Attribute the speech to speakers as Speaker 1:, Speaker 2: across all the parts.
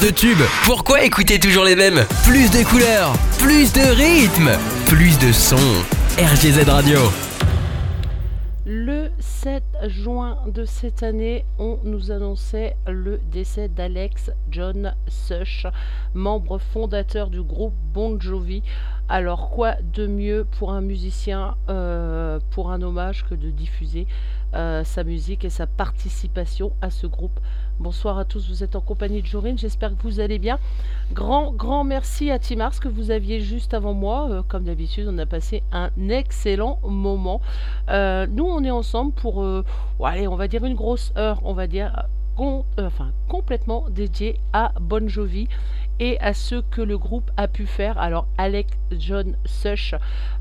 Speaker 1: de tubes. Pourquoi écouter toujours les mêmes? Plus de couleurs, plus de rythme, plus de sons. RGZ Radio.
Speaker 2: Le 7 juin de cette année, on nous annonçait le décès d'Alex John Sush, membre fondateur du groupe Bon Jovi. Alors quoi de mieux pour un musicien, euh, pour un hommage que de diffuser euh, sa musique et sa participation à ce groupe Bonsoir à tous, vous êtes en compagnie de Jorine, j'espère que vous allez bien. Grand, grand merci à Timars que vous aviez juste avant moi. Euh, comme d'habitude, on a passé un excellent moment. Euh, nous, on est ensemble pour, euh, allez, on va dire une grosse heure, on va dire, enfin, complètement dédiée à Bon Jovi et à ce que le groupe a pu faire. Alors Alec John Sush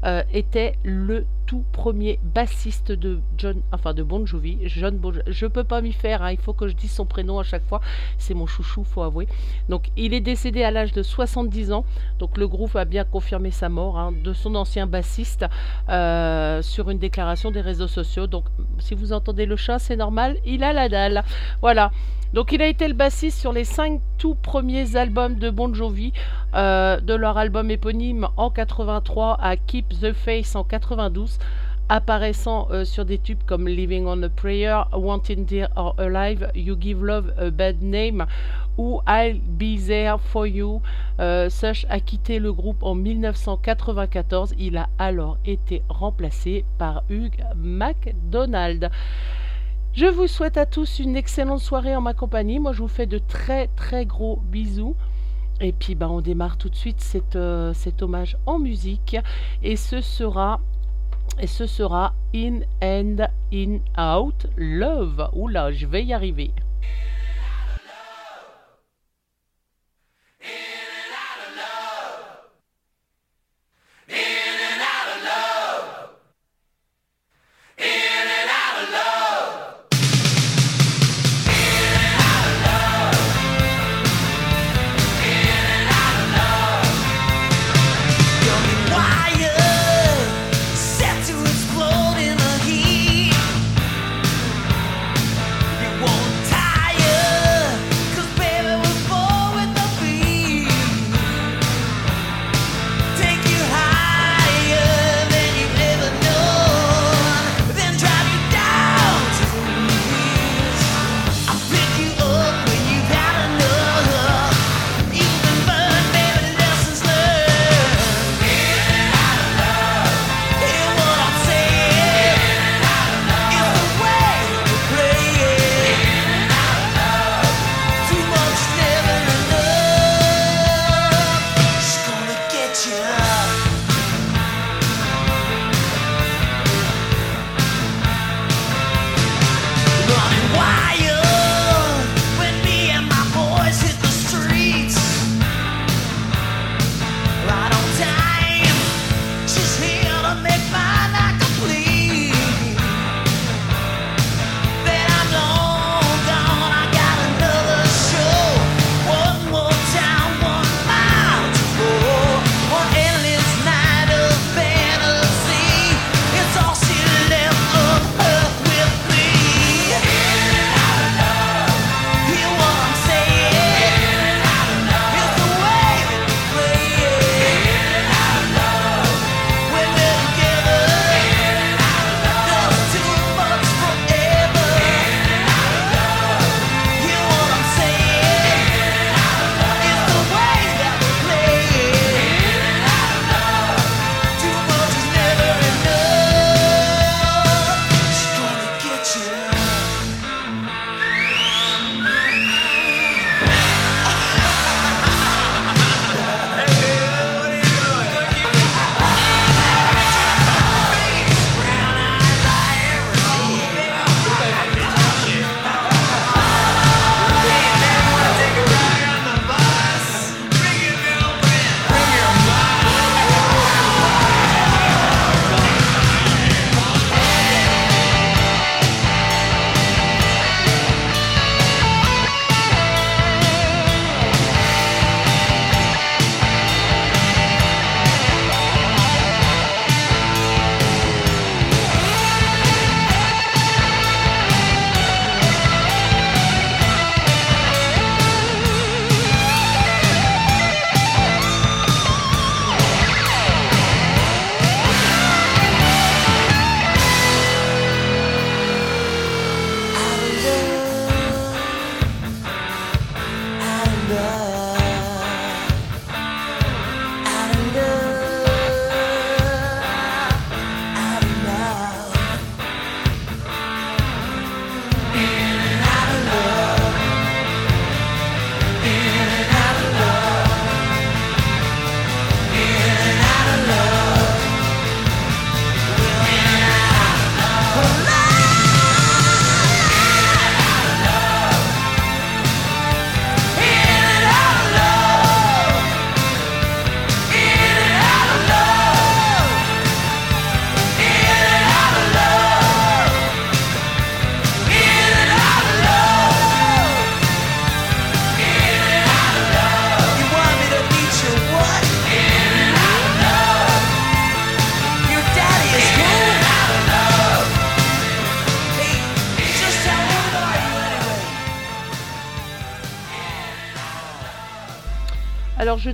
Speaker 2: euh, était le tout premier bassiste de John, enfin de Bon Jovi. John bon, je peux pas m'y faire, hein, il faut que je dise son prénom à chaque fois. C'est mon chouchou, faut avouer. Donc il est décédé à l'âge de 70 ans. Donc le groupe a bien confirmé sa mort hein, de son ancien bassiste euh, sur une déclaration des réseaux sociaux. Donc si vous entendez le chat, c'est normal, il a la dalle. Voilà. Donc il a été le bassiste sur les cinq tout premiers albums de Bon Jovi, euh, de leur album éponyme en 83 à Keep the Face en 92, apparaissant euh, sur des tubes comme Living on a Prayer, Wanting Dear or Alive, You Give Love a Bad Name ou I'll Be There for You. Euh, Sush a quitté le groupe en 1994. Il a alors été remplacé par Hugh MacDonald. Je vous souhaite à tous une excellente soirée en ma compagnie. Moi, je vous fais de très très gros bisous. Et puis, bah, on démarre tout de suite euh, cet hommage en musique. Et ce sera et ce sera In and In Out Love. Oula, je vais y arriver.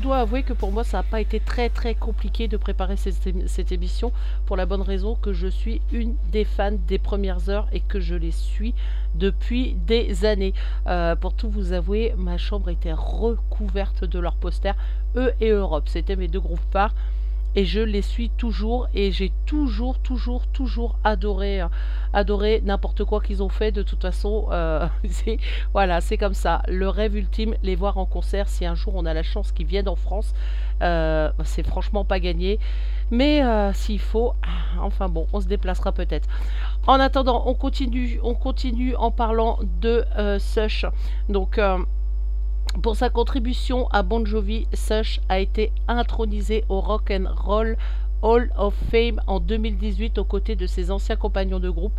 Speaker 2: Dois avouer que pour moi ça n'a pas été très très compliqué de préparer cette, émission pour la bonne raison que je suis une des fans des premières heures et que je les suis depuis des années. Euh, pour tout vous avouer, ma chambre était recouverte de leurs posters, eux et Europe. C'était mes deux groupes phares et je les suis toujours et j'ai toujours toujours toujours adoré euh, adoré n'importe quoi qu'ils ont fait. De toute façon euh, voilà c'est comme ça. Le rêve ultime les voir en concert si un jour on a la chance qu'ils viennent en France euh, c'est franchement pas gagné. Mais s'il faut enfin bon on se déplacera peut-être. En attendant on continue on continue en parlant de Sush. Donc pour sa contribution à Bon Jovi, Sush a été intronisé au Rock and Roll Hall of Fame en 2018 aux côtés de ses anciens compagnons de groupe.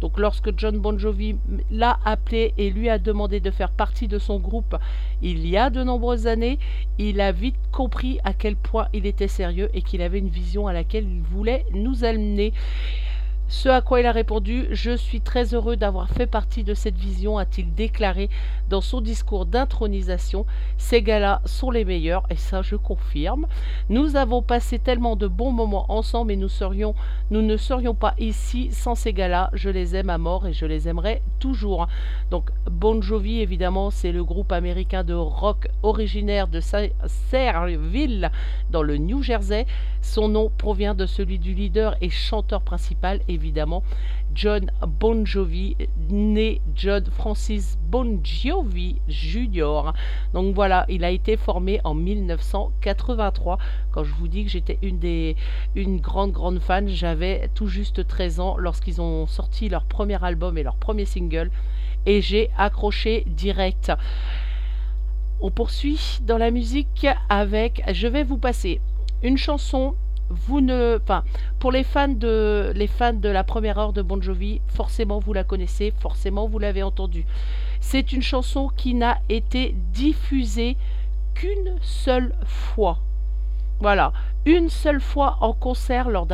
Speaker 2: Donc lorsque John Bon Jovi l'a appelé et lui a demandé de faire partie de son groupe il y a de nombreuses années, il a vite compris à quel point il était sérieux et qu'il avait une vision à laquelle il voulait nous amener. Ce à quoi il a répondu Je suis très heureux d'avoir fait partie de cette vision, a-t-il déclaré dans son discours d'intronisation. Ces gars-là sont les meilleurs, et ça je confirme. Nous avons passé tellement de bons moments ensemble et nous ne serions pas ici sans ces gars-là. Je les aime à mort et je les aimerai toujours. Donc Bon Jovi, évidemment, c'est le groupe américain de rock originaire de Sayreville, dans le New Jersey. Son nom provient de celui du leader et chanteur principal, évidemment, John Bon Jovi, né John Francis Bon Jovi Jr. Donc voilà, il a été formé en 1983. Quand je vous dis que j'étais une des une grande grande fan, j'avais tout juste 13 ans lorsqu'ils ont sorti leur premier album et leur premier single et j'ai accroché direct. On poursuit dans la musique avec je vais vous passer une chanson vous ne, enfin, pour les fans de les fans de la première heure de Bon Jovi, forcément vous la connaissez, forcément vous l'avez entendue. C'est une chanson qui n'a été diffusée qu'une seule fois. Voilà, une seule fois en concert lors,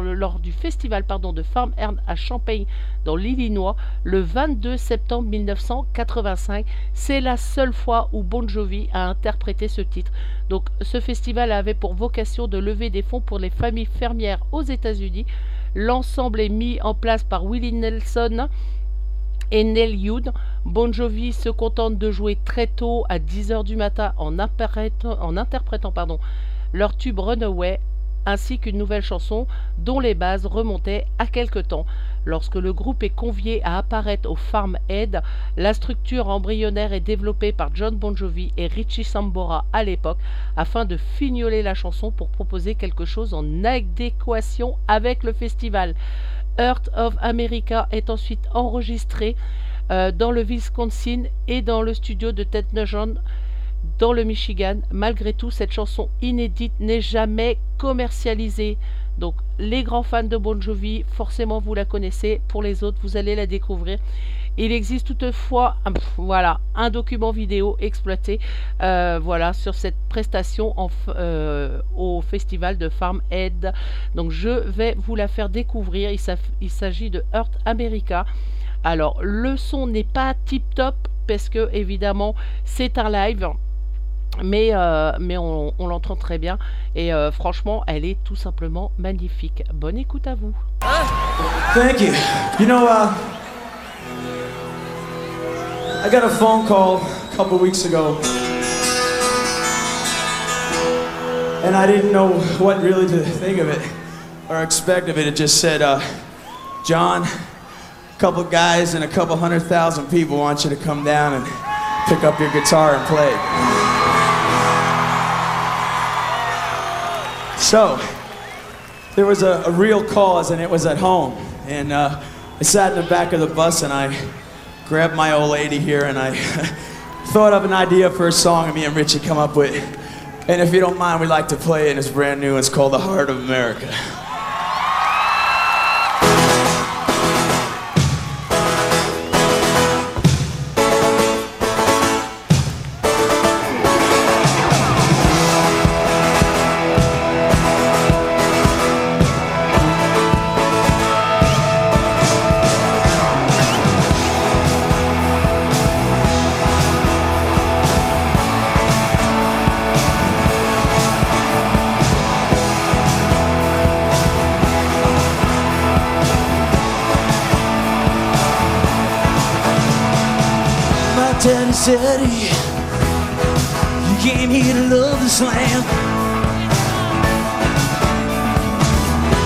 Speaker 2: lors du festival pardon, de Farm Ern à Champaign dans l'Illinois le 22 septembre 1985. C'est la seule fois où Bon Jovi a interprété ce titre. Donc ce festival avait pour vocation de lever des fonds pour les familles fermières aux États-Unis. L'ensemble est mis en place par Willie Nelson et Neil Young. Bon Jovi se contente de jouer très tôt à 10h du matin en, interprétant, en interprétant pardon, leur tube Runaway, ainsi qu'une nouvelle chanson dont les bases remontaient à quelque temps. Lorsque le groupe est convié à apparaître au Farm Aid, la structure embryonnaire est développée par John Bon Jovi et Richie Sambora à l'époque afin de fignoler la chanson pour proposer quelque chose en adéquation avec le festival. Earth of America est ensuite enregistré euh, dans le Wisconsin et dans le studio de Ted Nugent dans le Michigan. Malgré tout, cette chanson inédite n'est jamais commercialisée. Donc les grands fans de Bon Jovi, forcément vous la connaissez. Pour les autres, vous allez la découvrir. Il existe toutefois un, voilà, un document vidéo exploité euh, voilà, sur cette prestation euh, au festival de Farm Aid. Donc je vais vous la faire découvrir. Il s'agit de Earth America. Alors le son n'est pas tip top parce que évidemment c'est un live mais, euh, mais on, on l'entend très bien et euh, franchement elle est tout simplement magnifique. Bonne écoute à vous.
Speaker 3: Thank you. You know, uh, I got a phone call a couple weeks ago, and I didn't know what really to think of it or expect of it. It just said, uh, John, a couple guys and a couple hundred thousand people want you to come down and pick up your guitar and play. So, there was a, a, real cause, and it was at home. And uh, I sat in the back of the bus and I grabbed my old lady here and I thought of an idea for a song me and Richie come up with. And if you don't mind, we'd like to play it. It's brand new. It's called The Heart of America.
Speaker 4: city. You came here to love this land.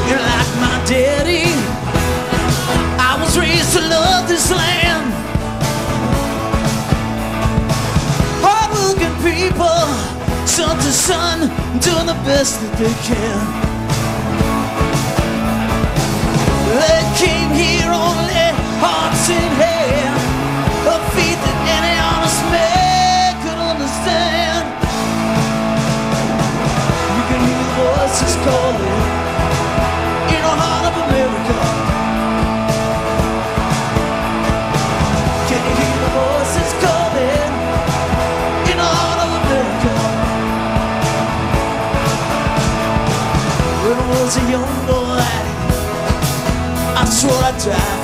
Speaker 4: You're like my daddy. I was raised to love this land. Hardworking people, sun to sun, doing the best that they can. side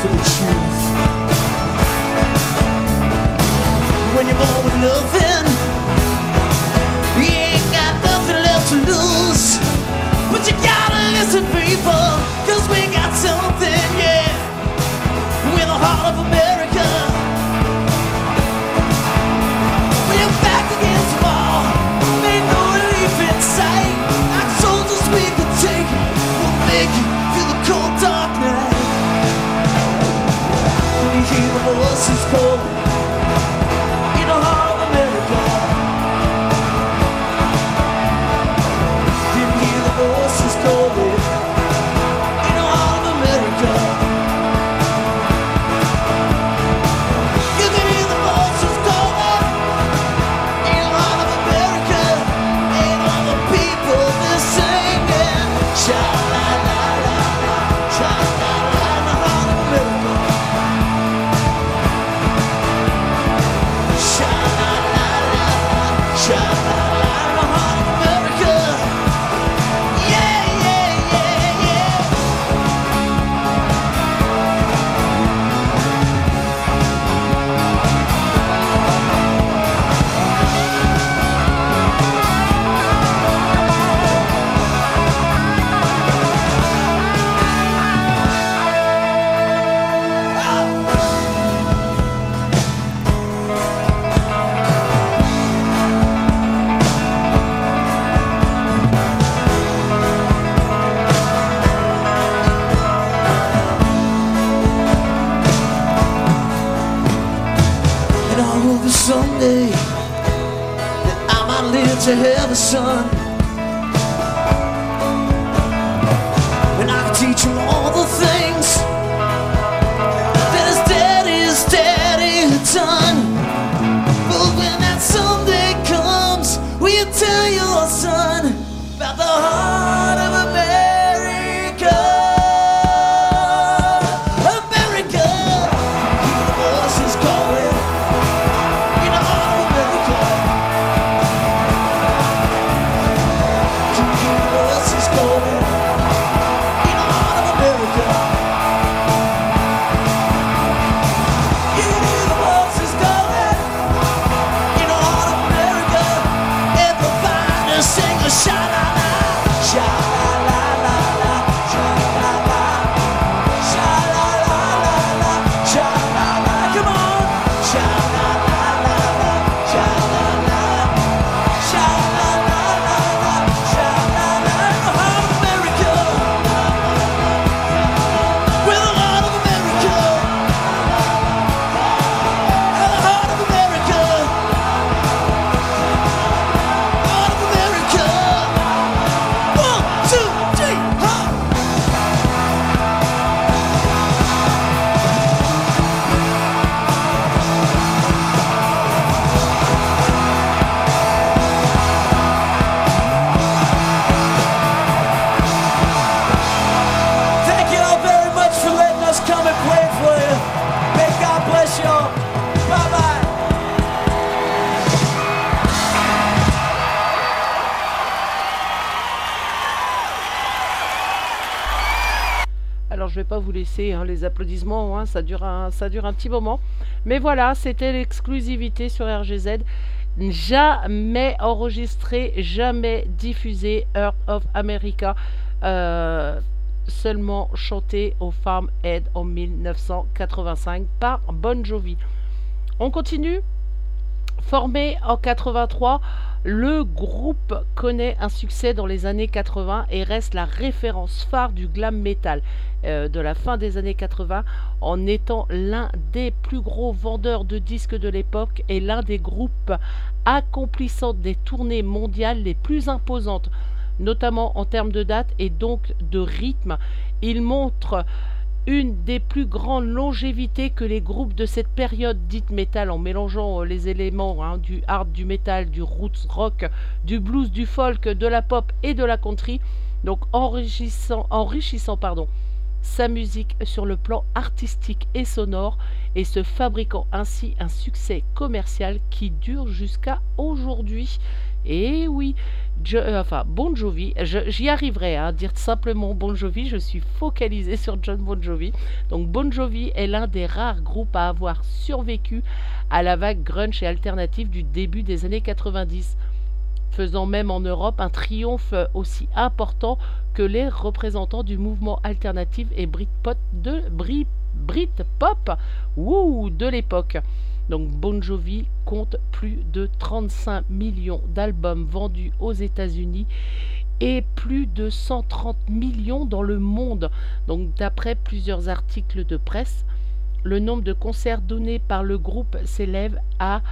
Speaker 4: the
Speaker 2: sun. applaudissements, hein, ça, dure un, ça dure un petit moment. Mais voilà, c'était l'exclusivité sur RGZ. Jamais enregistré, jamais diffusé, Earth of America. Euh, seulement chanté au Farm Aid en 1985 par Bon Jovi. On continue? Formé en 83 le groupe connaît un succès dans les années 80 et reste la référence phare du glam metal euh, de la fin des années 80 en étant l'un des plus gros vendeurs de disques de l'époque et l'un des groupes accomplissant des tournées mondiales les plus imposantes, notamment en termes de date et donc de rythme. Il montre une des plus grandes longévités que les groupes de cette période dite métal en mélangeant euh, les éléments hein, du hard, du metal, du roots rock, du blues, du folk, de la pop et de la country, donc enrichissant, enrichissant pardon, sa musique sur le plan artistique et sonore et se fabriquant ainsi un succès commercial qui dure jusqu'à aujourd'hui. Et oui, euh, enfin Bon Jovi, j'y arriverai à dire simplement Bon Jovi, je suis focalisé sur John Bon Jovi. Donc Bon Jovi est l'un des rares groupes à avoir survécu à la vague grunge et alternative du début des années 90, faisant même en Europe un triomphe aussi important que les représentants du mouvement alternatif et Britpop de, Britpop de l'époque. Donc Bon Jovi compte plus de 35 millions d'albums vendus aux États-Unis et plus de 130 millions dans le monde. Donc d'après plusieurs articles de presse, le nombre de concerts donnés par le groupe s'élève à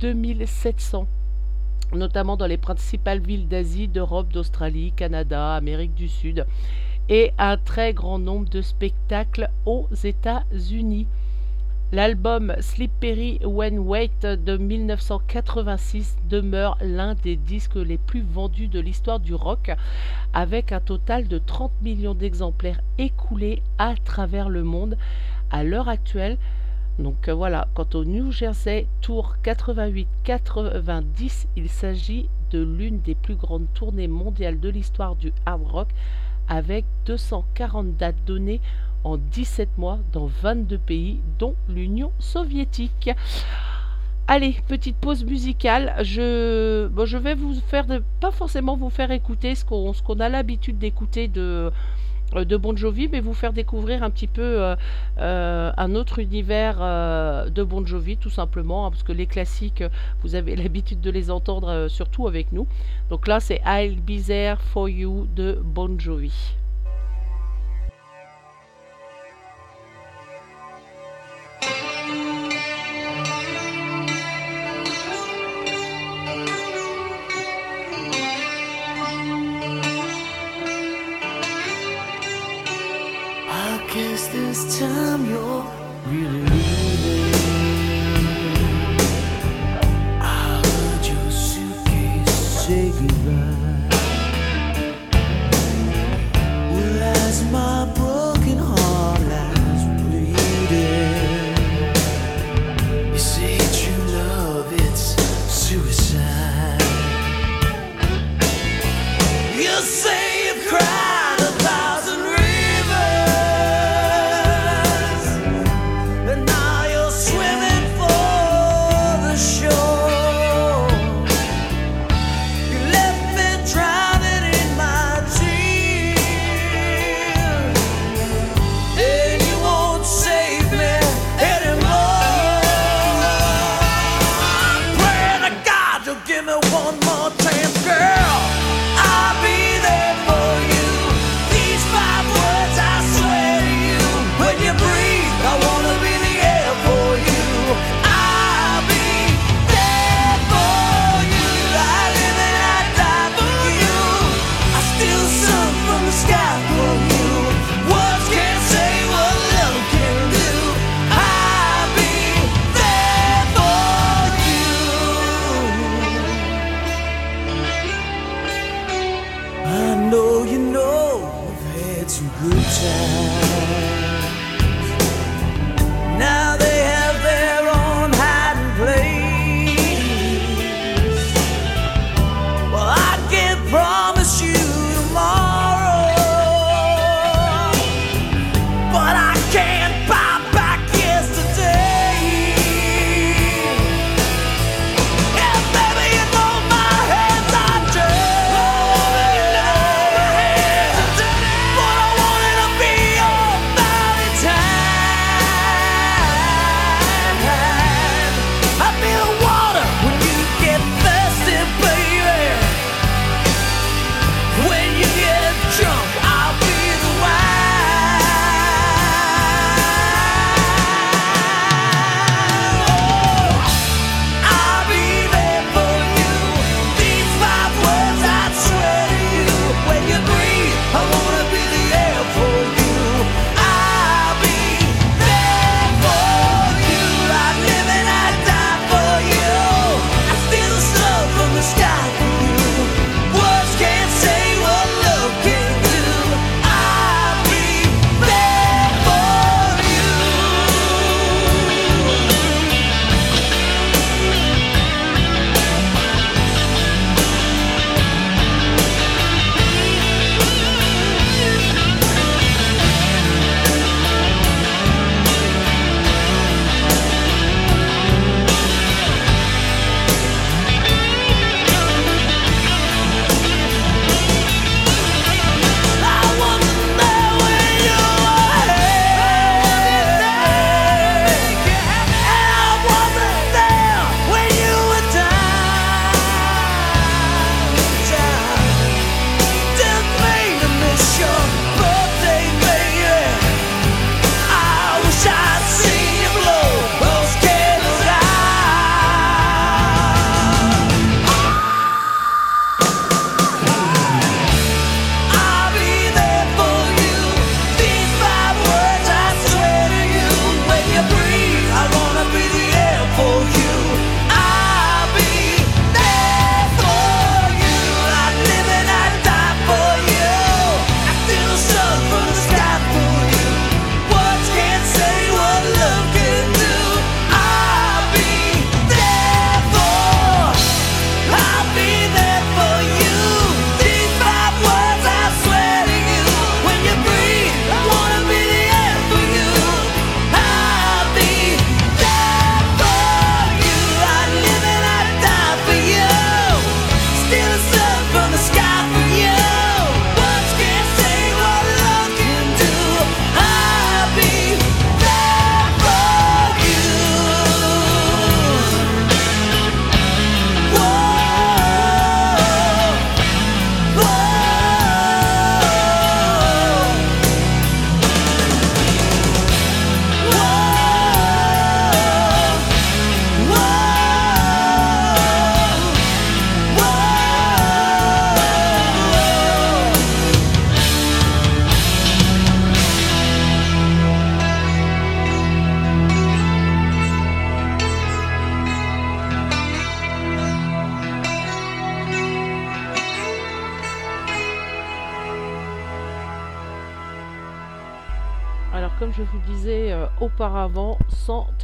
Speaker 2: 2700 notamment dans les principales villes d'Asie, d'Europe, d'Australie, Canada, Amérique du Sud, et un très grand nombre de spectacles aux États-Unis. L'album Slippery When Wait de 1986 demeure l'un des disques les plus vendus de l'histoire du rock, avec un total de 30 millions d'exemplaires écoulés à travers le monde. À l'heure actuelle, donc euh, voilà, quant au New Jersey Tour 88-90, il s'agit de l'une des plus grandes tournées mondiales de l'histoire du hard rock, avec 240 dates données en 17 mois dans 22 pays, dont l'Union soviétique. Allez, petite pause musicale. Je, je vais vous faire, pas forcément vous faire écouter ce qu'on a l'habitude d'écouter de, euh, de Bon Jovi, mais vous faire découvrir un petit peu euh, euh, un autre univers de Bon Jovi, tout simplement, hein, parce que les classiques, vous avez l'habitude de les entendre surtout avec nous. Donc là, c'est I'll Be There For You de Bon Jovi. Time you're really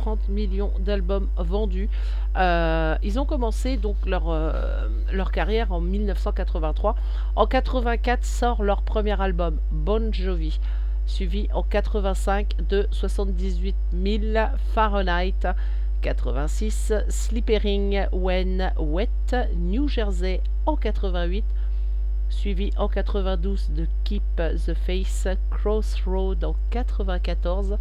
Speaker 2: 130 millions d'albums vendus. Euh, ils ont commencé donc leur, euh, leur carrière en 1983. En 84 sort leur premier album, Bon Jovi, suivi en 85 de 78 000 Fahrenheit. 86, Slippering When Wet, New Jersey en 88, suivi en 92 de Keep the Face, Crossroad en 94,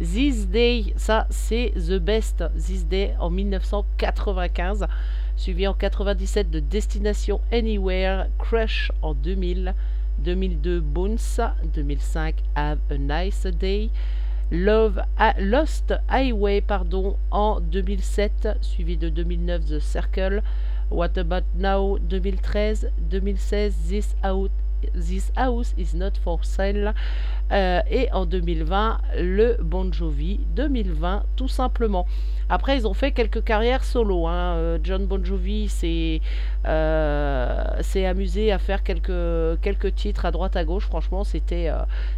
Speaker 2: This Day, ça c'est The Best, This Day en 1995, suivi en 97 de Destination Anywhere, Crush en 2000, 2002 Bones, 2005 Have a Nice Day, Love Lost Highway pardon, en 2007, suivi de 2009 The Circle, What About Now 2013, 2016 This Out This House is Not For Sale euh, et en 2020 le Bon Jovi 2020 tout simplement. Après ils ont fait quelques carrières solo. Hein. Euh, John Bon Jovi s'est euh, amusé à faire quelques, quelques titres à droite à gauche. Franchement c'était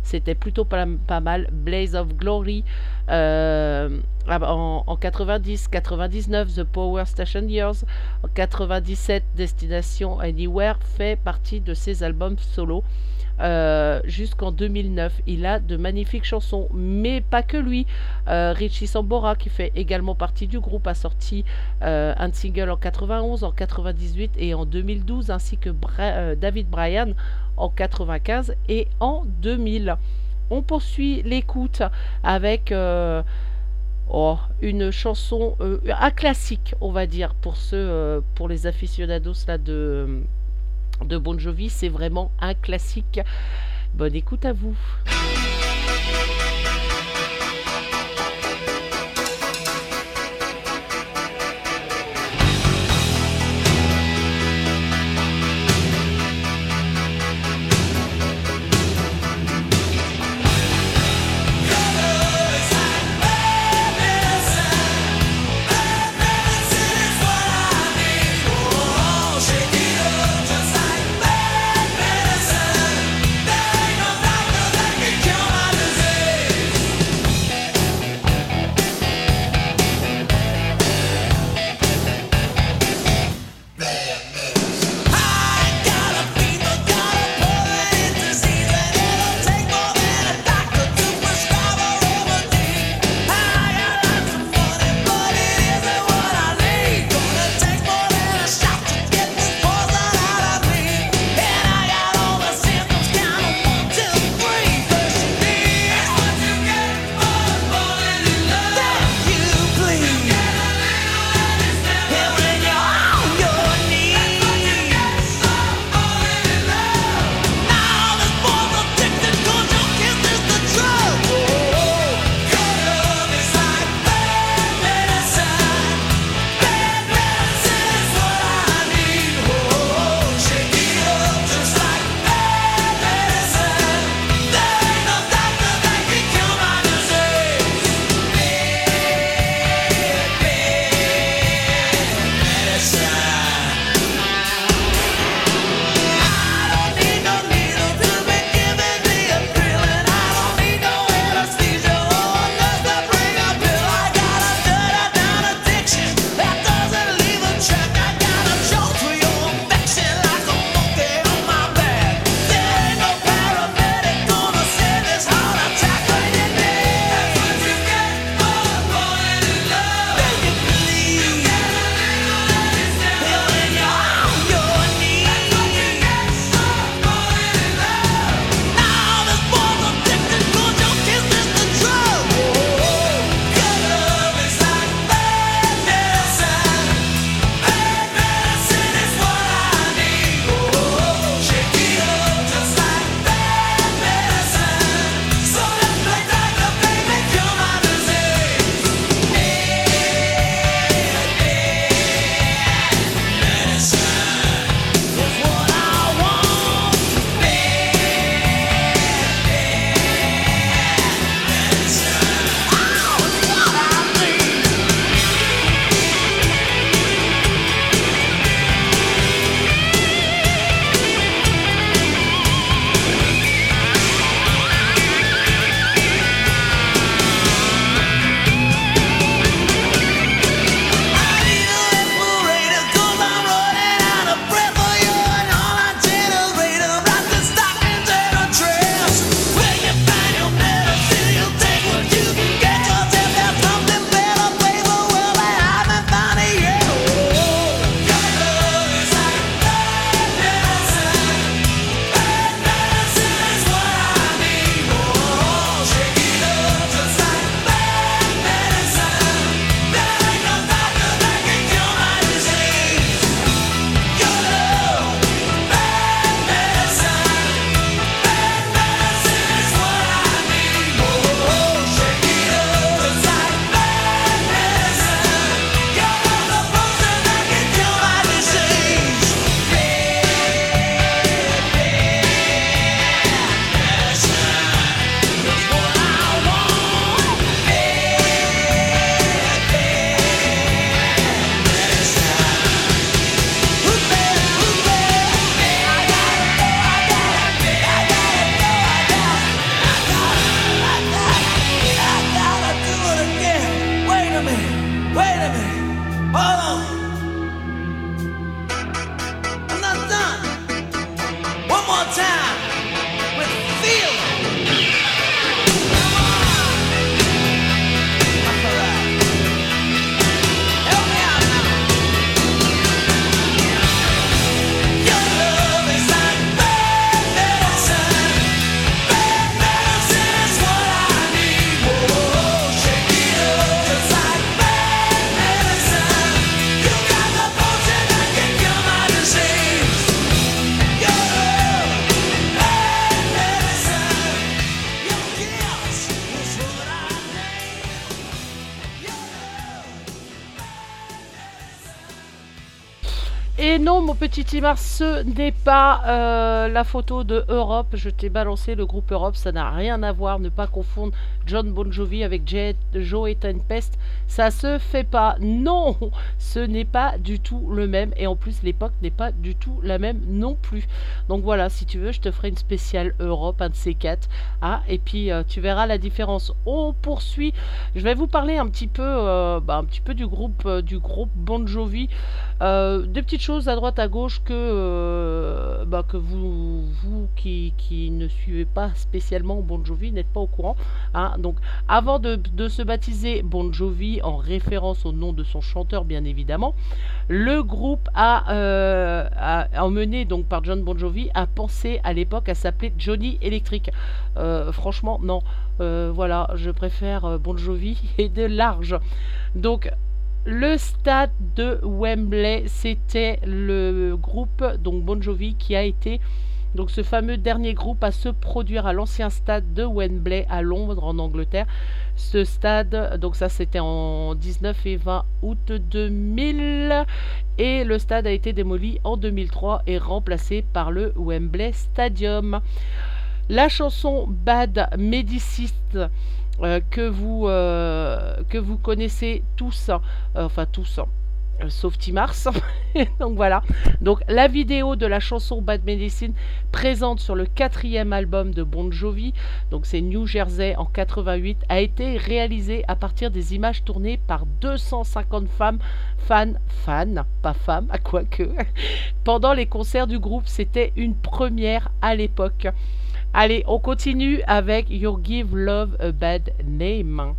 Speaker 2: c'était plutôt pas, pas, mal. Blaze of Glory en, en 90, 99 The Power Station Years, en 97 Destination Anywhere fait partie de ses albums solo. Euh, jusqu'en 2009. Il a de magnifiques chansons, mais pas que lui. Euh, Richie Sambora, qui fait également partie du groupe, a sorti euh, un single en 91, en 98 et en 2012, ainsi que David Bryan en 95 et en 2000. On poursuit l'écoute avec oh, une chanson, un classique, on va dire, pour ceux, pour les aficionados de de Bon Jovi, c'est vraiment un classique. Bonne écoute à vous. Ce n'est pas euh, la photo de Europe. Je t'ai balancé le groupe Europe, ça n'a rien à voir. Ne pas confondre John Bon Jovi avec Jet, Joe et Tempest. Ça se fait pas. Non, ce n'est pas du tout le même. Et en plus, l'époque n'est pas du tout la même non plus. Donc voilà, si tu veux, je te ferai une spéciale Europe, un de ces quatre. Ah, et puis euh, tu verras la différence. On poursuit. Je vais vous parler un petit peu, euh, bah, un petit peu du groupe, du groupe Bon Jovi. Des petites choses à droite à gauche que, euh, bah, que vous, vous qui, qui, ne suivez pas spécialement Bon Jovi n'êtes pas au courant. Hein. Donc avant de, de, se baptiser Bon Jovi en référence au nom de son chanteur bien évidemment, le groupe a, euh, a emmené donc par John Bon Jovi a pensé à l'époque à s'appeler Johnny Electric. Euh, franchement non. voilà, je préfère Bon Jovi et de large. Donc le stade de Wembley, c'était le groupe, donc Bon Jovi, qui a été donc ce fameux dernier groupe à se produire à l'ancien stade de Wembley à Londres en Angleterre. Ce stade, donc ça c'était en 19 et 20 août 2000 et le stade a été démoli en 2003 et remplacé par le Wembley Stadium. La chanson Bad Medicist que, vous, euh, que vous connaissez tous, euh, enfin tous, sauf Timars. Donc voilà. Donc la vidéo de la chanson Bad Medicine présente sur le quatrième album de Bon Jovi, donc c'est New Jersey en 88, a été réalisée à partir des images tournées par 250 femmes, fans, fans, pas femmes, à quoi que, pendant les concerts du groupe. C'était une première à l'époque. Allez, on continue avec You Give Love a Bad Name.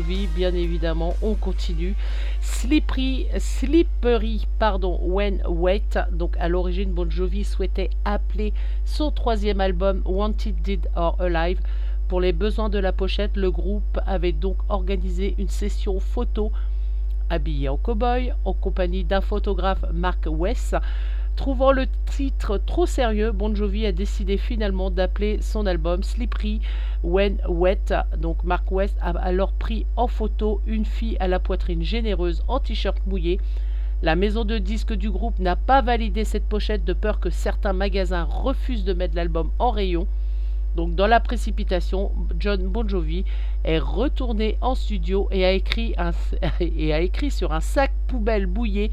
Speaker 2: Bien évidemment. On continue. Slippery, Slippery, pardon, When Wait. Donc à l'origine, Bon Jovi souhaitait appeler son troisième album Wanted Dead or Alive. Pour les besoins de la pochette, le groupe avait donc organisé une session photo habillé en cow-boy, en compagnie d'un photographe Mark West. Trouvant le titre trop sérieux, Bon Jovi a décidé finalement d'appeler son album Slippery When Wet. Donc Mark West a alors pris en photo une fille à la poitrine généreuse en t-shirt mouillé. La maison de disques du groupe n'a pas validé cette pochette de peur que certains magasins refusent de mettre l'album en rayon. Donc dans la précipitation, John Bon Jovi est retourné en studio et a écrit, a écrit sur un sac poubelle bouillé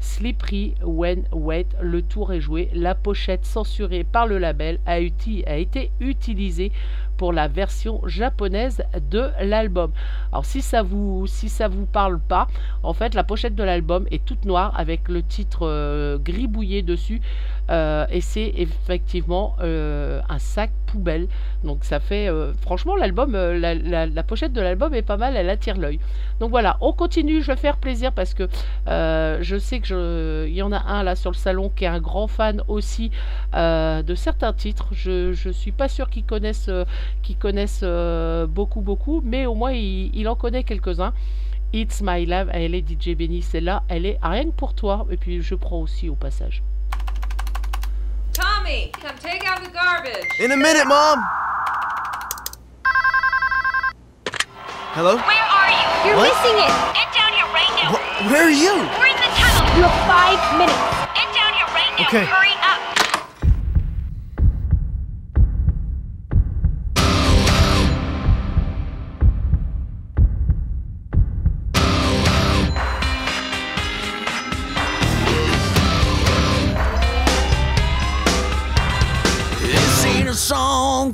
Speaker 2: Slippery When Wet, le tour est joué. La pochette censurée par le label a, été utilisée pour la version japonaise de l'album. Alors si ça vous si ça vous parle pas, en fait la pochette de l'album est toute noire avec le titre euh, gribouillé dessus euh, et c'est effectivement euh, un sac poubelle. Donc ça fait franchement l'album la, pochette de l'album est pas mal, elle attire l'œil. Donc voilà, on continue, je vais faire plaisir parce que je sais que il y en a un là sur le salon qui est un grand fan aussi de certains titres. Je je suis pas sûr qu'ils connaissent qui connaissent euh, beaucoup, beaucoup, mais au moins il, en connaît quelques-uns. It's My Love, elle est DJ Benny, celle-là, elle est rien que pour toi, et puis je prends aussi au passage.
Speaker 5: Tommy, come take out the garbage.
Speaker 6: In a minute, Mom. Hello?
Speaker 7: Where are you? You're missing it. Get down here right now.
Speaker 6: where are you?
Speaker 7: We're in the tunnel. You have five minutes. Get down here right now.
Speaker 6: Okay.
Speaker 7: Hurry up.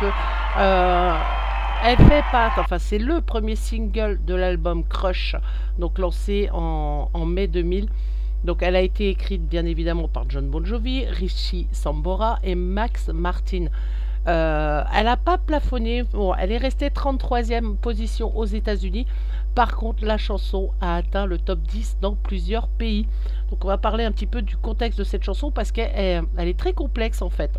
Speaker 2: peu. Euh, elle fait partie, enfin c'est le premier single de l'album Crush, donc lancé en, mai 2000. Donc elle a été écrite bien évidemment par John Bon Jovi, Richie Sambora et Max Martin. Euh, elle n'a pas plafonné, bon, elle est restée 33e position aux États-Unis. Par contre, la chanson a atteint le top 10 dans plusieurs pays. Donc on va parler un petit peu du contexte de cette chanson parce qu'elle est- elle est très complexe en fait.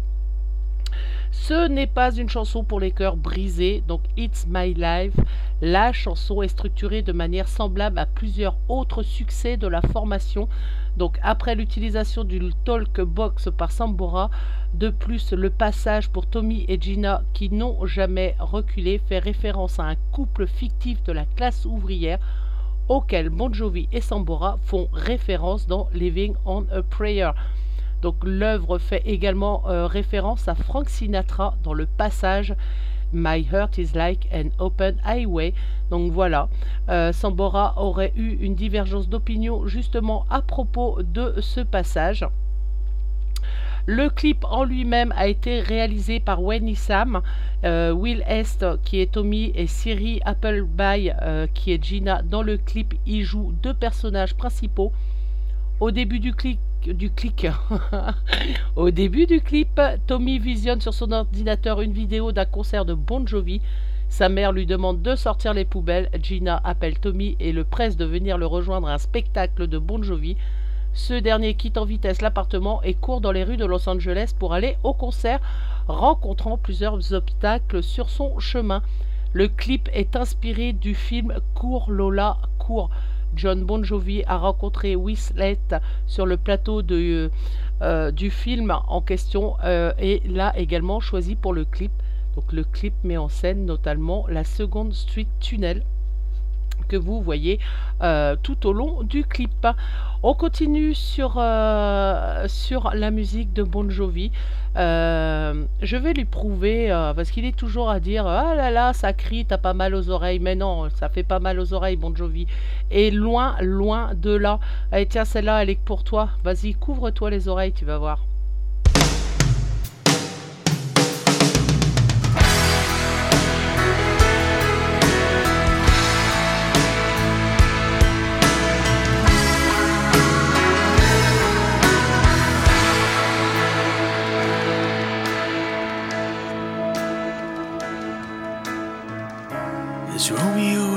Speaker 2: Ce n'est pas une chanson pour les cœurs brisés, donc It's My Life. La chanson est structurée de manière semblable à plusieurs autres succès de la formation. Donc après l'utilisation du talk box par Sambora, de plus le passage pour Tommy et Gina qui n'ont jamais reculé fait référence à un couple fictif de la classe ouvrière auquel Bon Jovi et Sambora font référence dans Living on a Prayer. Donc l'œuvre fait également euh, référence à Frank Sinatra dans le passage My Heart is like an open highway. Donc voilà, Euh, Sambora aurait eu une divergence d'opinion justement à propos de ce passage. Le clip en lui-même a été réalisé par Wayne Sam, euh, Will Est qui est Tommy et Siri Appleby qui est Gina. Dans le clip, il joue deux personnages principaux. Au début du clip, du clic. Au début du clip, Tommy visionne sur son ordinateur une vidéo d'un concert de Bon Jovi. Sa mère lui demande de sortir les poubelles. Gina appelle Tommy et le presse de venir le rejoindre à un spectacle de Bon Jovi. Ce dernier quitte en vitesse l'appartement et court dans les rues de Los Angeles pour aller au concert, rencontrant plusieurs obstacles sur son chemin. Le clip est inspiré du film Cours Lola Cours. John Bon Jovi a rencontré Whistlet sur le plateau euh, du film en question euh, et l'a également choisi pour le clip. Donc le clip met en scène notamment la Second Street Tunnel que vous voyez euh, tout au long du clip. On continue sur, euh, la musique de Bon Jovi. Euh, je vais lui prouver, parce qu'il est toujours à dire Ah là là, ça crie, t'as pas mal aux oreilles. Mais non, ça fait pas mal aux oreilles, Bon Jovi. Et loin, loin de là. Allez, tiens, celle-là, elle est pour toi. Vas-y, couvre-toi les oreilles, tu vas voir.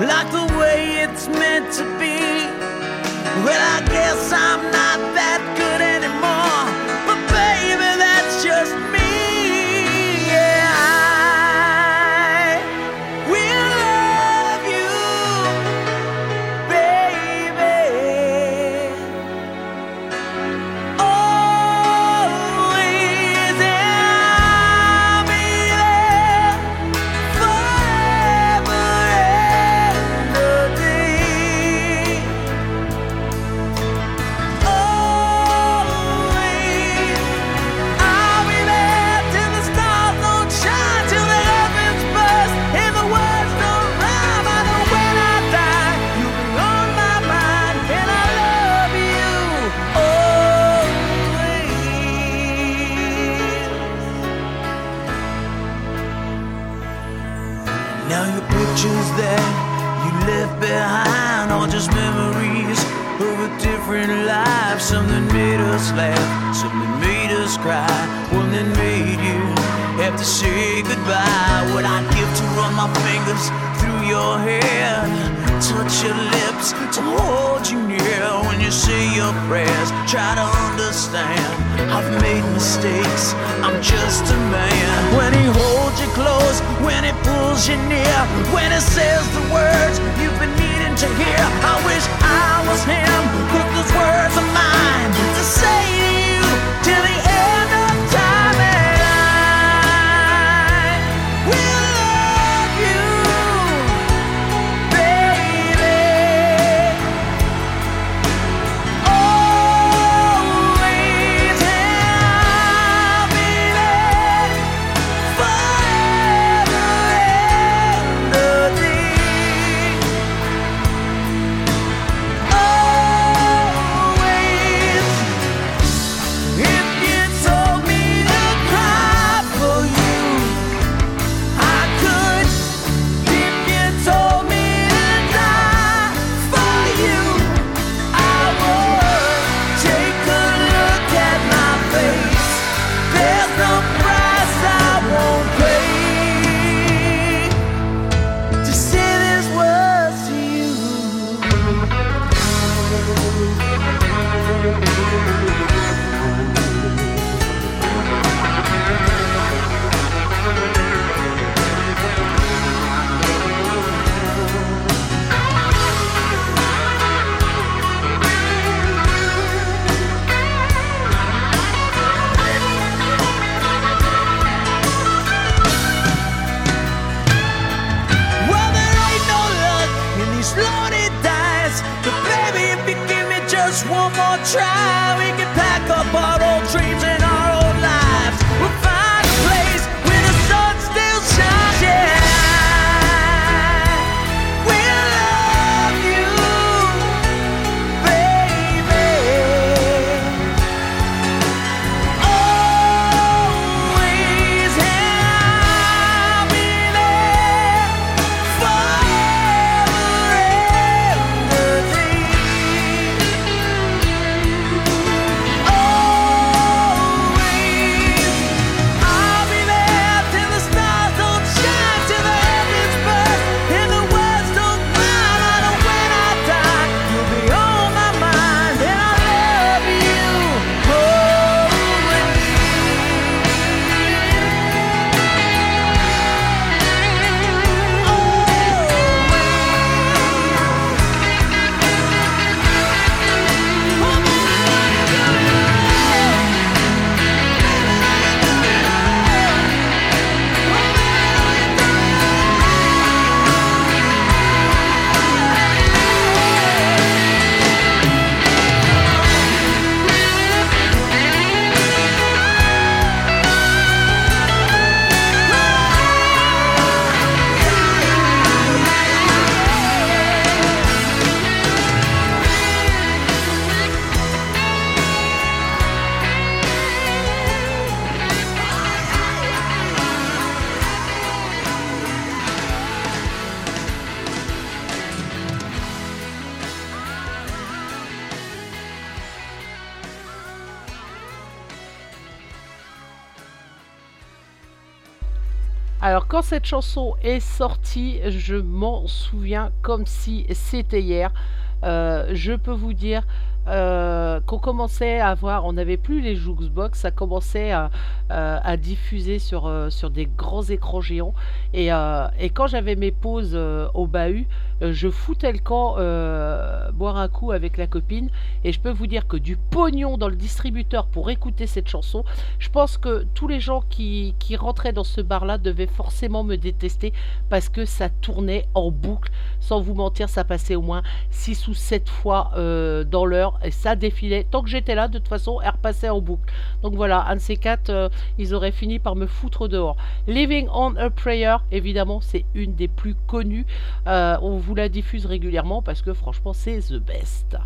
Speaker 4: like the way it's meant to be. Well, I guess I'm not that good anymore. But baby, that's just behind are just memories of a different life. Something made us laugh, something made us cry, one that made you have to say goodbye. What I'd give to run my fingers through your hair, touch your lips, to hold you near when you say your prayers. Try to understand, I've made mistakes, I'm just a man. When he holds you close, when he pulls you near, when he says the words you've been needing to hear. I wish I was him, put those words of mine to say
Speaker 2: Alors quand cette chanson est sortie, je m'en souviens comme si c'était hier. Euh, je peux vous dire euh, qu'on commençait à voir, on n'avait plus les Jukebox, ça commençait à, euh, diffuser sur, euh, sur des grands écrans géants. Et, quand j'avais mes pauses au bahut, je foutais le camp boire un coup avec la copine. Et je peux vous dire que du pognon dans le distributeur pour écouter cette chanson, je pense que tous les gens qui, qui rentraient dans ce bar-là devaient forcément me détester parce que ça tournait en boucle. Sans vous mentir, ça passait au moins 6 ou 7 fois dans l'heure et ça défilait. Tant que j'étais là, de toute façon, elle repassait en boucle. Donc voilà, un de ces quatre, euh, ils auraient fini par me foutre dehors. Living on a Prayer, évidemment, c'est une des plus connues. Euh, on vous la diffuse régulièrement parce que franchement, c'est the best.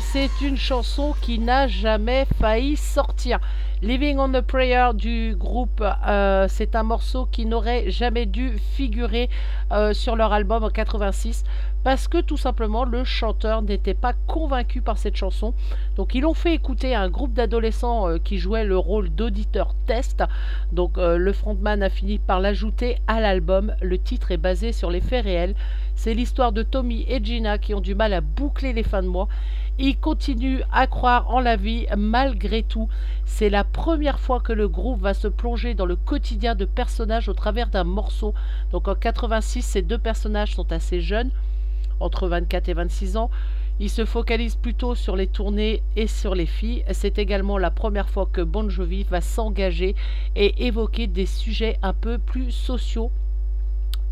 Speaker 4: C'est une chanson qui n'a jamais failli sortir. Living on a Prayer du groupe, euh, c'est un morceau qui n'aurait jamais dû figurer euh, sur leur album en 86 parce que tout simplement le chanteur n'était pas convaincu par cette chanson. Donc ils l'ont fait écouter à un groupe d'adolescents euh, qui jouait le rôle d'auditeur test. Donc le frontman a fini par l'ajouter à l'album. Le titre est basé sur les faits réels. C'est l'histoire de Tommy et Gina qui ont du mal à boucler les fins de mois il continue à croire en la vie malgré tout. C'est la première fois que le groupe va se plonger dans le quotidien de personnages au travers d'un morceau. Donc en 86, ces deux personnages sont assez jeunes, entre 24 et 26 ans. Ils se focalisent plutôt sur les tournées et sur les filles. C'est également la première fois que Bon Jovi va s'engager et évoquer des sujets un peu plus sociaux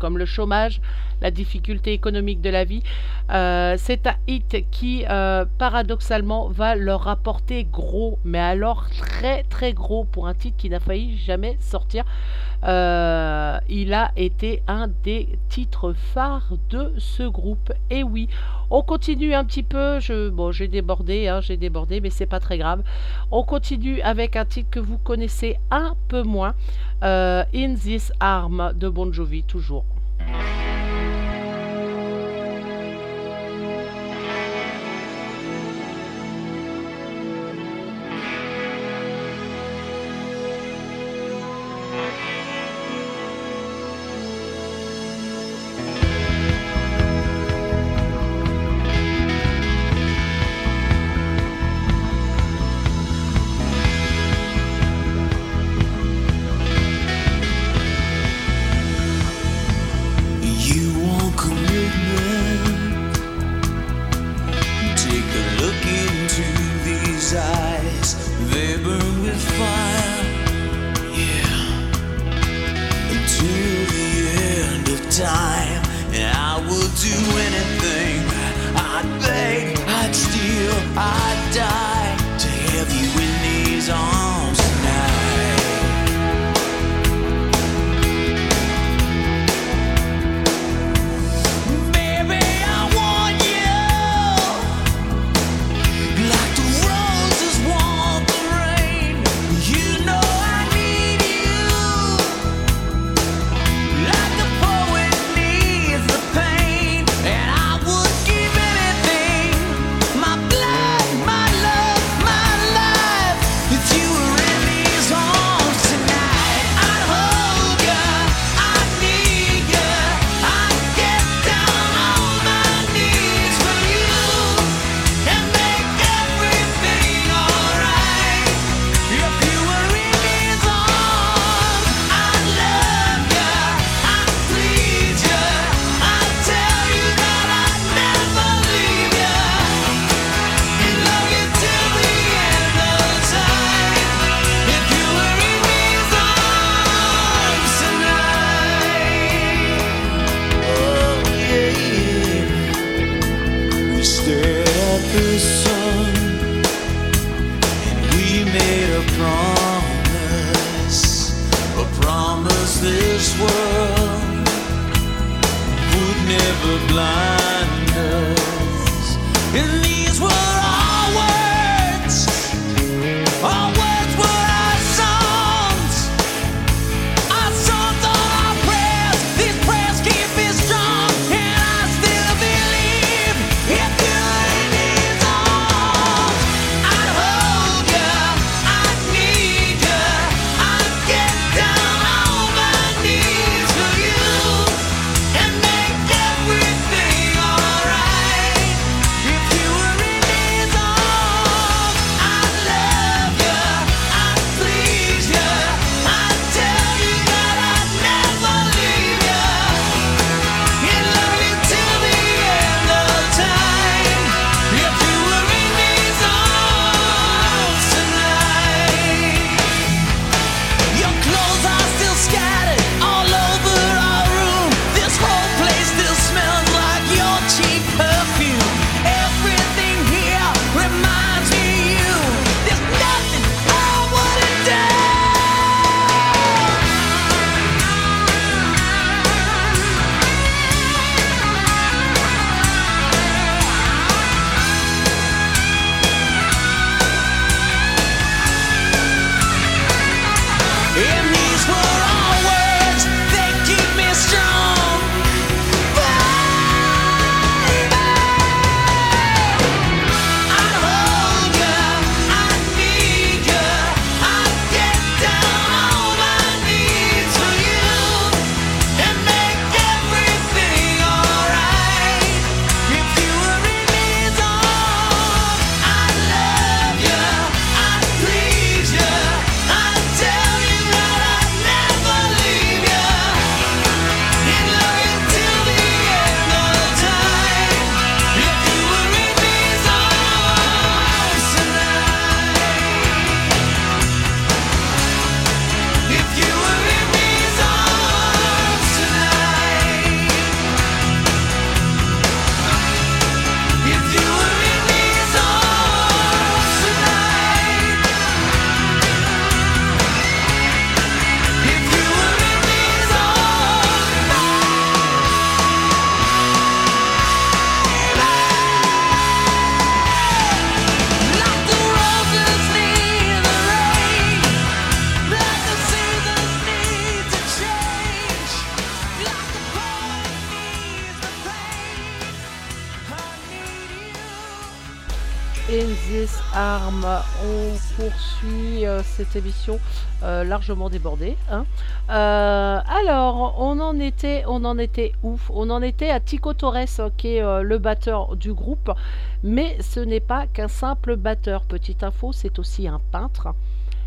Speaker 4: comme le chômage, la difficulté économique de la vie. Euh, c'est un hit qui, euh, paradoxalement, va leur rapporter gros, mais alors très très gros pour un titre qui n'a failli jamais sortir. Euh, il a été un des titres phares de ce groupe. Et oui, on continue un petit peu. Je, bon, j'ai débordé, hein, j'ai débordé, mais c'est pas très grave. On continue avec un titre que vous connaissez un peu moins. In This Arm de Bon Jovi, toujours.
Speaker 2: Émission euh, largement débordée. hein. Euh, alors, on en était, on en était ouf. On en était à Tico Torres, qui est euh, le batteur du groupe, mais ce n'est pas qu'un simple batteur. Petite info, c'est aussi un peintre.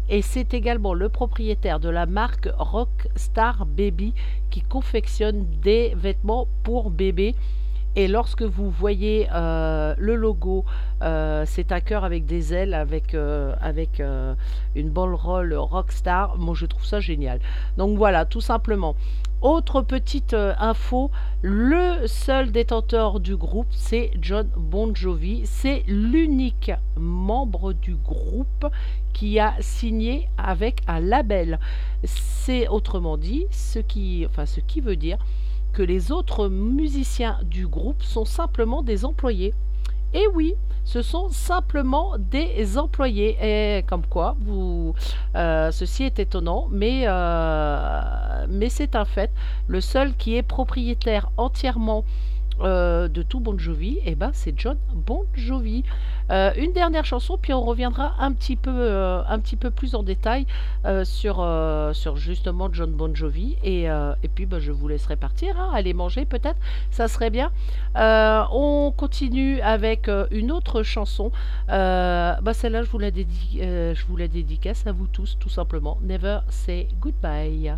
Speaker 2: Et c'est également le propriétaire de la marque Rockstar Baby qui confectionne des vêtements pour bébés. Et lorsque vous voyez euh, le logo, euh, c'est un cœur avec des ailes, avec, euh, avec une roll Rockstar. Moi, je trouve ça génial. Donc voilà, tout simplement. Autre petite info, le seul détenteur du groupe, c'est John Bon Jovi. C'est l'unique membre du groupe qui a signé avec un label. C'est autrement dit, ce qui, enfin, ce qui veut dire les autres musiciens du groupe sont simplement des employés. Et oui, ce sont simplement des employés. Et comme quoi, vous, euh, ceci est étonnant, mais, euh, mais c'est un fait. Le seul qui est propriétaire entièrement euh, de tout Bon Jovi, eh ben, c'est John Bon Jovi. Euh, une dernière chanson, puis on reviendra un petit peu, euh, un petit peu plus en détail sur, sur justement John Bon Jovi. Et, et puis ben, je vous laisserai partir, hein, aller manger peut-être, ça serait bien. On continue avec une autre chanson. Bah, Celle-là, je vous la dédicace à vous tous, tout simplement. Never say goodbye.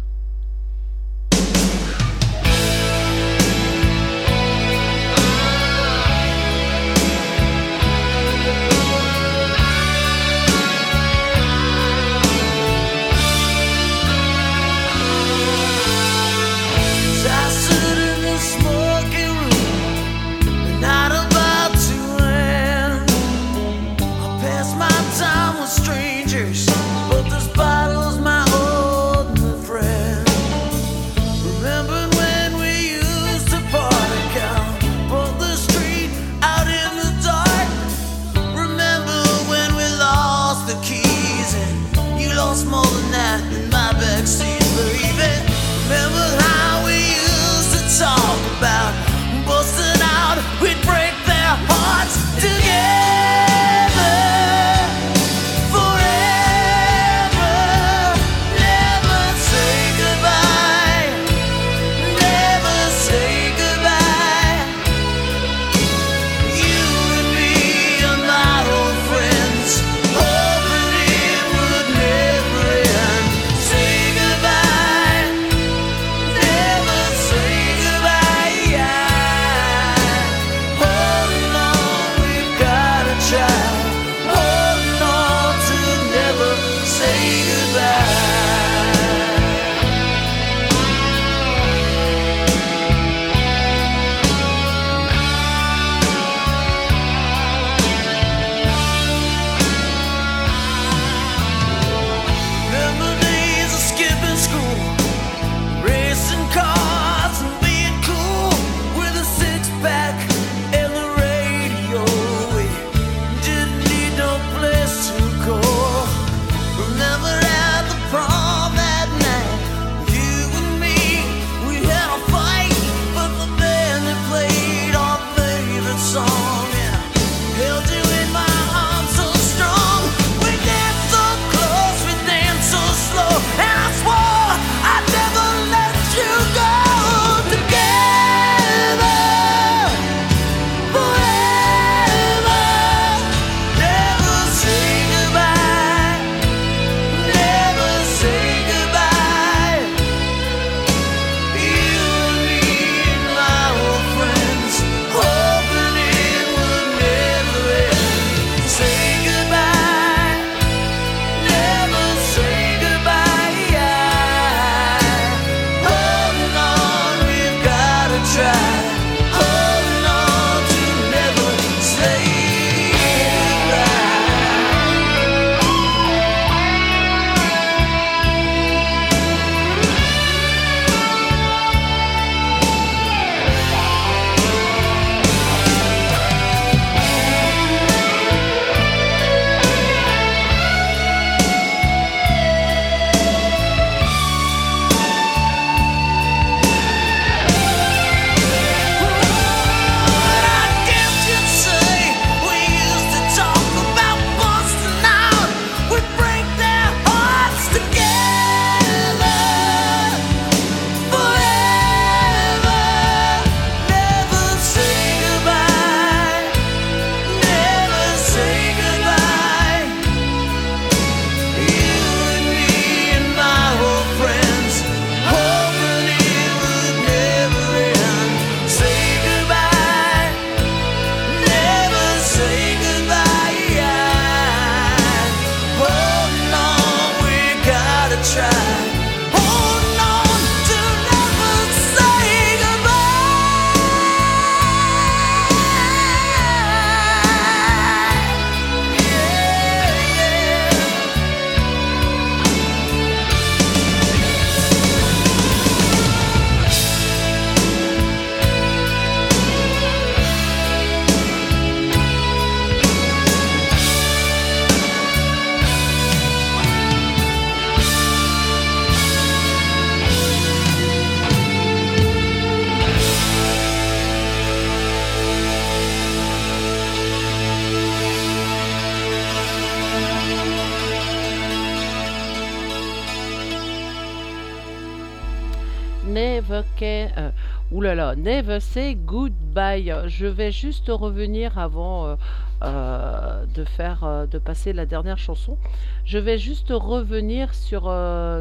Speaker 2: Never Say Goodbye. Je vais juste revenir avant euh, euh, de faire, euh, de passer la dernière chanson. Je vais juste revenir sur,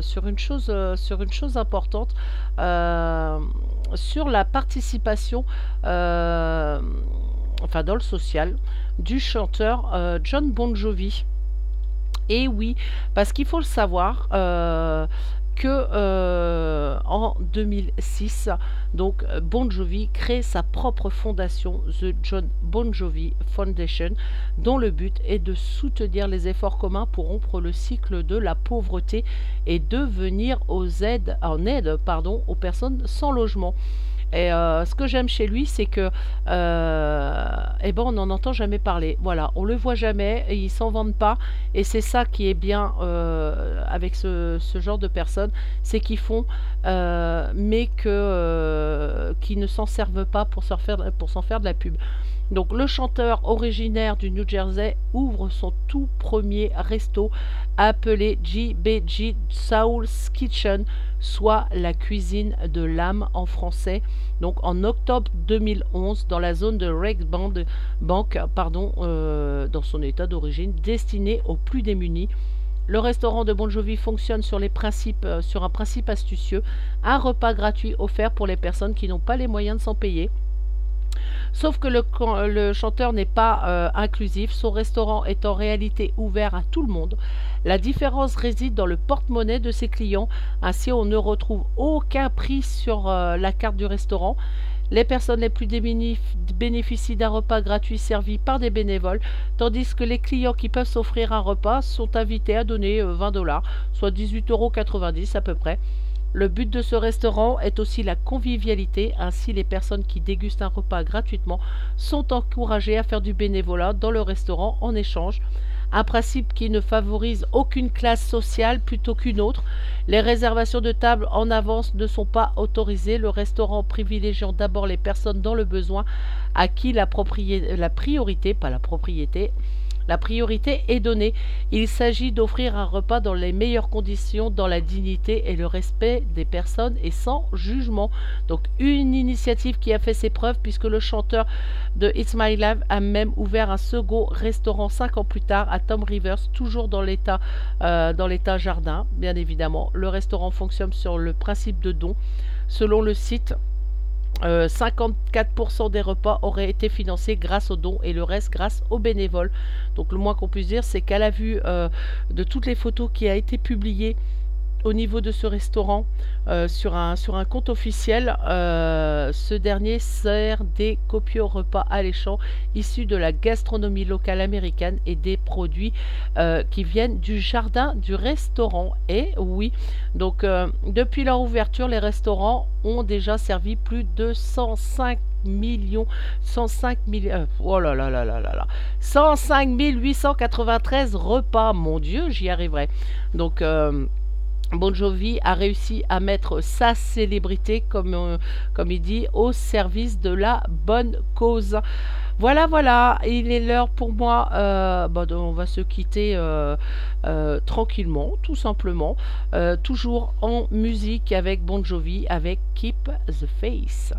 Speaker 2: sur, une, chose, sur une chose importante, sur la participation, enfin dans le social, du chanteur John Bon Jovi. Et oui, parce qu'il faut le savoir que euh, en 2006, donc euh, Bon Jovi crée sa propre fondation, The John Bon Jovi Foundation, dont le but est de soutenir les efforts communs pour rompre le cycle de la pauvreté et de venir aux aides, en aide aux personnes sans logement. Et euh, ce que j'aime chez lui, c'est que, euh, eh ben, on n'en entend jamais parler. Voilà, on le voit jamais, et ils s'en vendent pas, et c'est ça qui est bien euh, avec ce, genre de personnes, c'est qu'ils font, mais que qui ne s'en servent pas pour faire, pour s'en faire de la pub. Donc le chanteur originaire du New Jersey ouvre son tout premier resto appelé JBG Soul's Kitchen, soit la cuisine de l'âme en français. Donc en octobre 2011 dans la zone de Rex Bank, pardon, euh, dans son état d'origine, destiné aux plus démunis. Le restaurant de Bon Jovi fonctionne sur, les principes, euh, sur un principe astucieux, un repas gratuit offert pour les personnes qui n'ont pas les moyens de s'en payer. Sauf que le, chanteur n'est pas euh, inclusif, son restaurant est en réalité ouvert à tout le monde. La différence réside dans le porte-monnaie de ses clients, ainsi on ne retrouve aucun prix sur euh, la carte du restaurant. Les personnes les plus démunies bénéficient d'un repas gratuit servi par des bénévoles, tandis que les clients qui peuvent s'offrir un repas sont invités à donner euh, 20 dollars, soit 18,90 euros à peu près. Le but de ce restaurant est aussi la convivialité, ainsi les personnes qui dégustent un repas gratuitement sont encouragées à faire du bénévolat dans le restaurant en échange. Un principe qui ne favorise aucune classe sociale plutôt qu'une autre. Les réservations de tables en avance ne sont pas autorisées, le restaurant privilégiant d'abord les personnes dans le besoin à qui la, la priorité, pas la propriété, la priorité est donnée. Il s'agit d'offrir un repas dans les meilleures conditions, dans la dignité et le respect des personnes et sans jugement. Donc une initiative qui a fait ses preuves puisque le chanteur de It's My Life a même ouvert un second restaurant cinq ans plus tard à Tom Rivers, toujours dans l'état euh, dans l'état jardin, bien évidemment. Le restaurant fonctionne sur le principe de don. Selon le site, euh, 54% des repas auraient été financés grâce aux dons et le reste grâce aux bénévoles. Donc le moins qu'on puisse dire, c'est qu'à la vue euh, de toutes les photos qui a été publiées au niveau de ce restaurant euh, sur, un, compte officiel, euh, ce dernier sert des copieux repas alléchants issus de la gastronomie locale américaine et des produits euh, qui viennent du jardin du restaurant. Et oui, donc depuis leur ouverture, les restaurants ont déjà servi plus de 105 millions 105 millions oh là là là là là là 105 893 repas mon dieu j'y arriverai donc Bon Jovi a réussi à mettre sa célébrité, comme, euh, comme il dit, au service de la bonne cause. Voilà, voilà, il est l'heure pour moi. euh, donc on va se quitter euh, tranquillement, tout simplement. Toujours en musique avec Bon Jovi, avec Keep the Face.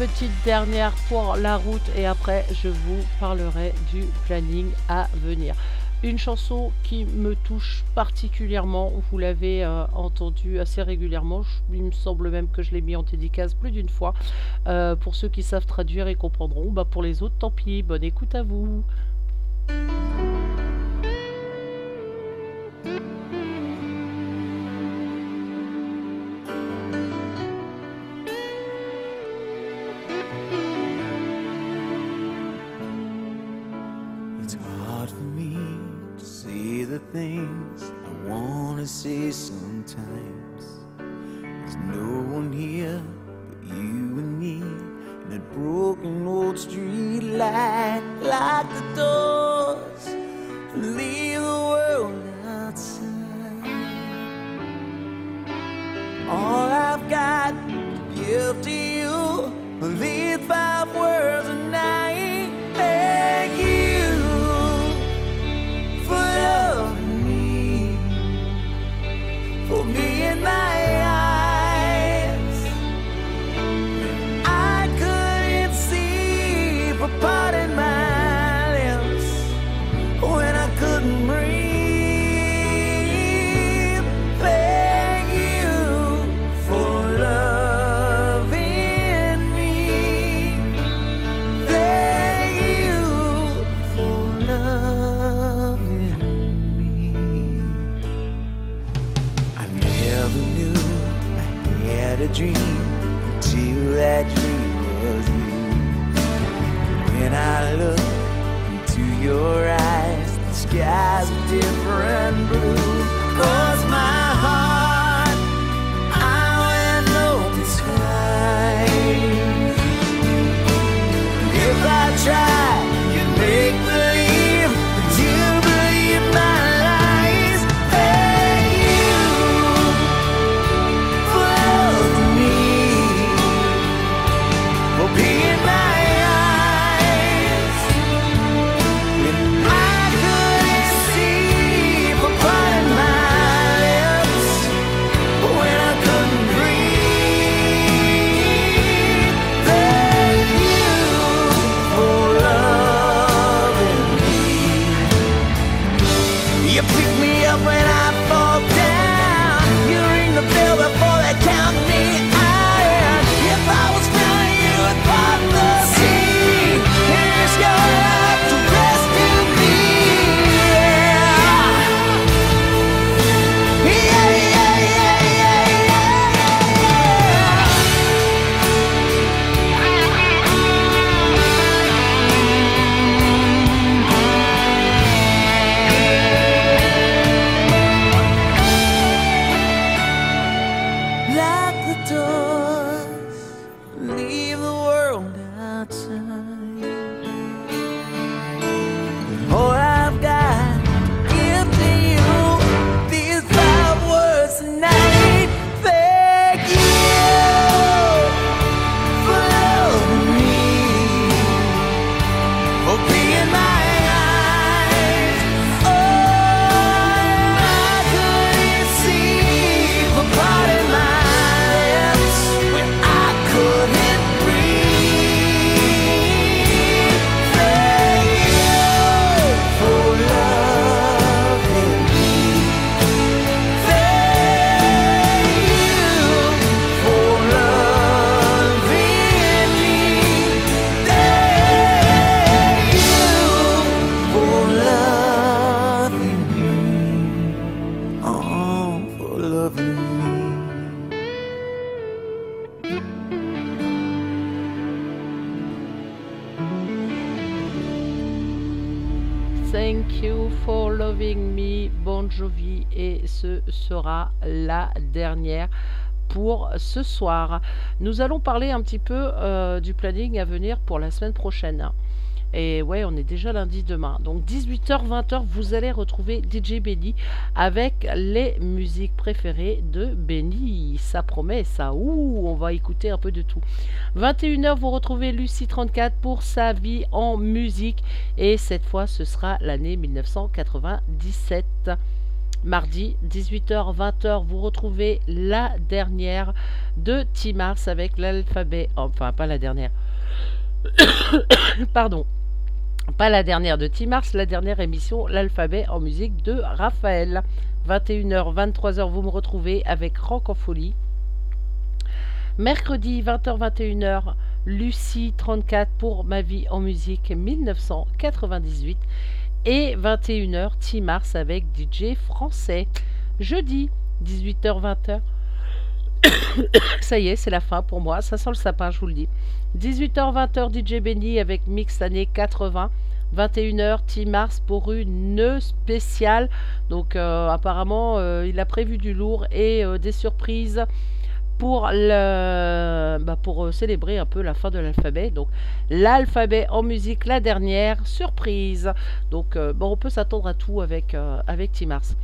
Speaker 4: petite dernière pour la route et après je vous parlerai du planning à venir. Une chanson qui me touche particulièrement, vous l'avez euh, entendue assez régulièrement, il me semble même que je l'ai mis en dédicace plus d'une fois. Euh, pour ceux qui savent traduire et comprendront, bah, pour les autres, tant pis, bonne écoute à vous.
Speaker 2: Nous allons parler un petit peu euh, du planning à venir pour la semaine prochaine. Et ouais, on est déjà lundi demain. Donc 18h, 20h, vous allez retrouver DJ Benny avec les musiques préférées de Benny. Ça promet ça. Ouh, on va écouter un peu de tout. 21h, vous retrouvez Lucie 34 pour sa vie en musique. Et cette fois, ce sera l'année 1997. Mardi, 18h, 20h, vous retrouvez la dernière de Timars avec l'alphabet. Enfin, pas la dernière. Pardon pas la dernière de Timars, la dernière émission, l'alphabet en musique de Raphaël. 21h, 23h, vous me retrouvez avec Rock en folie. Mercredi, 20h, 21h, Lucie 34 pour Ma vie en musique 1998. Et 21h, Timars avec DJ français. Jeudi, 18h, 20h. ça y est, c'est la fin pour moi. Ça sent le sapin, je vous le dis. 18h-20h, DJ Benny avec Mix années 80. 21h, Team Mars pour une spéciale. Donc euh, apparemment, euh, il a prévu du lourd et euh, des surprises pour, le, bah, pour célébrer un peu la fin de l'alphabet. Donc l'alphabet en musique, la dernière surprise. Donc bon, on peut s'attendre à tout avec, avec Team Mars.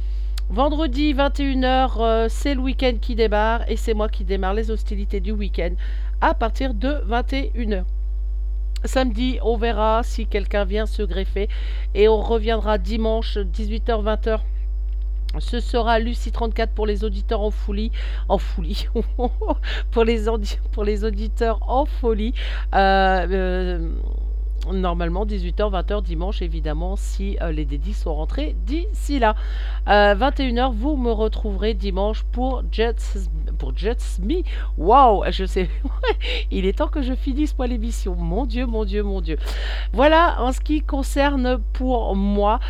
Speaker 2: Vendredi 21h, c'est le week-end qui démarre et c'est moi qui démarre les hostilités du week-end à partir de 21h. Samedi, on verra si quelqu'un vient se greffer et on reviendra dimanche 18h-20h. Ce sera Lucie 34 pour les auditeurs en folie. En folie. pour, les auditeurs en folie. Euh, euh, normalement 18h, 20h dimanche, évidemment, si euh, les dédits sont rentrés d'ici là. 21h, euh, vous me retrouverez dimanche pour Jets, pour Jets Me. Waouh, je sais, il est temps que je finisse moi l'émission. Mon Dieu, mon Dieu, mon Dieu. Voilà en ce qui concerne pour moi.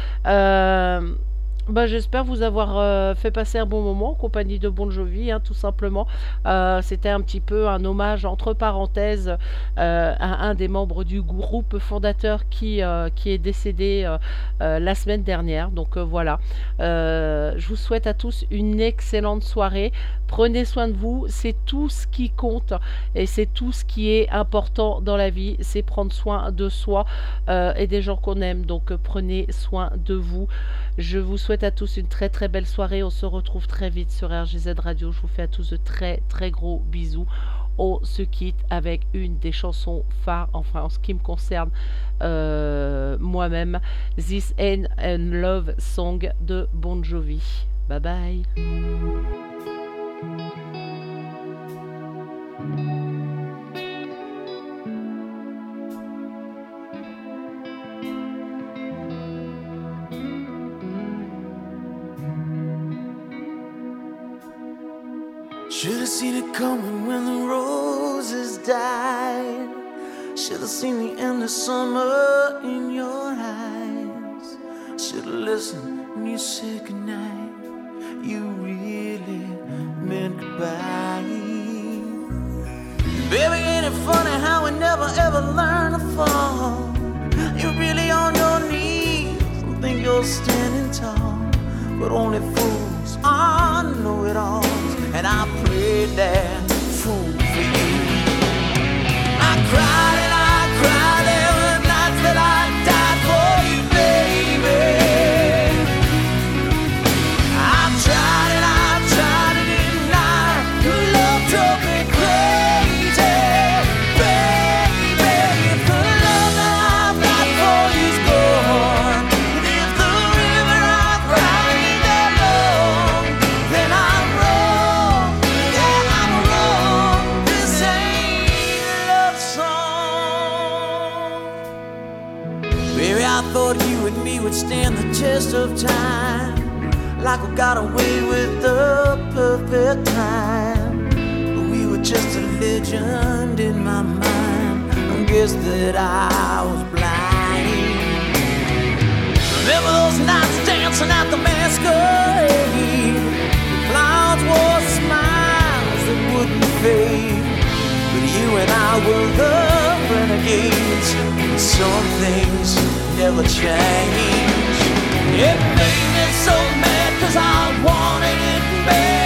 Speaker 2: Bah, j'espère vous avoir euh, fait passer un bon moment en compagnie de Bon Jovi, hein, tout simplement. Euh, c'était un petit peu un hommage entre parenthèses euh, à un des membres du groupe fondateur qui, qui est décédé la semaine dernière. Donc voilà, je vous souhaite à tous une excellente soirée. Prenez soin de vous, c'est tout ce qui compte et c'est tout ce qui est important dans la vie, c'est prendre soin de soi et des gens qu'on aime. Donc prenez soin de vous. Je vous souhaite à tous une très très belle soirée. On se retrouve très vite sur RGZ Radio. Je vous fais à tous de très très gros bisous. On se quitte avec une des chansons phares, enfin en ce qui me concerne euh, moi-même, This End and Love Song de Bon Jovi. Bye bye.
Speaker 4: Should have seen it coming when the roses died. Should have seen the end of summer in your eyes. Should have listened when you said goodnight. You really meant goodbye. Baby, ain't it funny how we never ever learn to fall? You're really on your knees and think you're standing tall, but only fools are know it alls and I prayed that fool for you. I cried, test of time. Like we got away with the perfect time. We were just a legend in my mind. I guess that I was blind. Remember those nights dancing at the masquerade? The clouds wore smiles that wouldn't fade. But you and I were the renegades. and Some things never change. It made me so mad cause I wanted it bad.